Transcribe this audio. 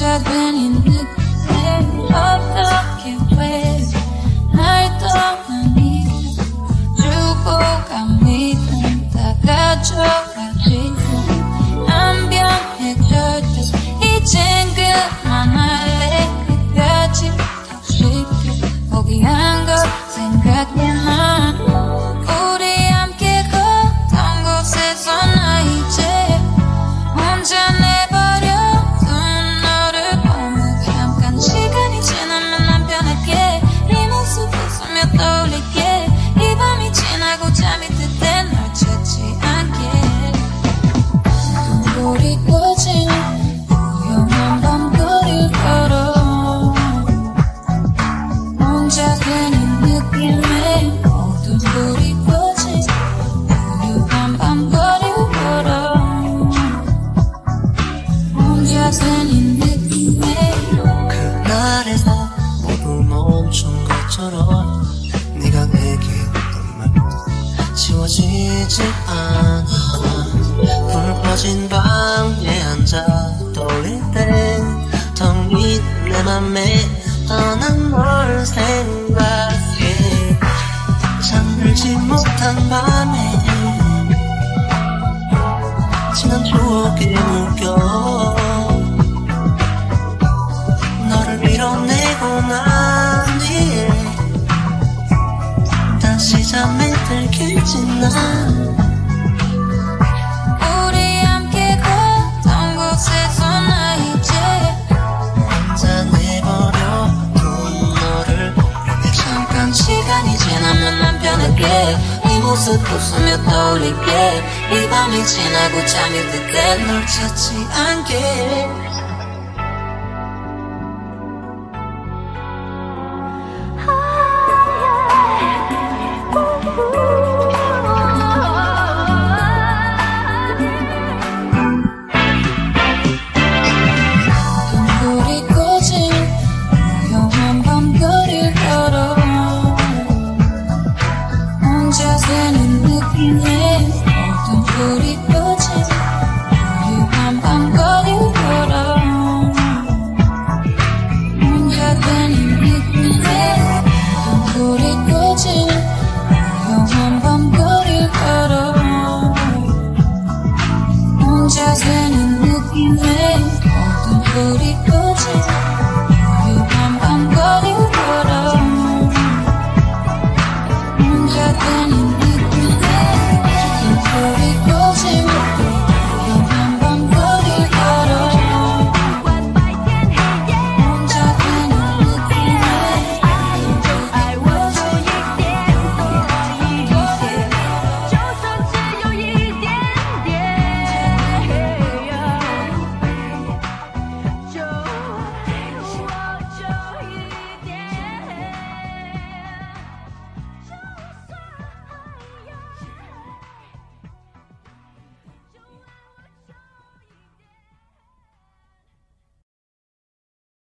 혼자 되는 느낌에 어떻게 왜날 떠나니 주고 간 믿음 다 가져가지 그날에서 모두 멈춘 것처럼 네가 내게 했던 말 지워지지 않아. 불 꺼진 방에 앉아 떠올릴 때텅빈내 맘에 떠난 널 생각해. 잠들지 못한 밤에 지난 추억에 묶여 난 변할게. 네 모습 웃으며 떠올릴게. 이 밤이 지나고 잠이 들 때 널 찾지 않게 Then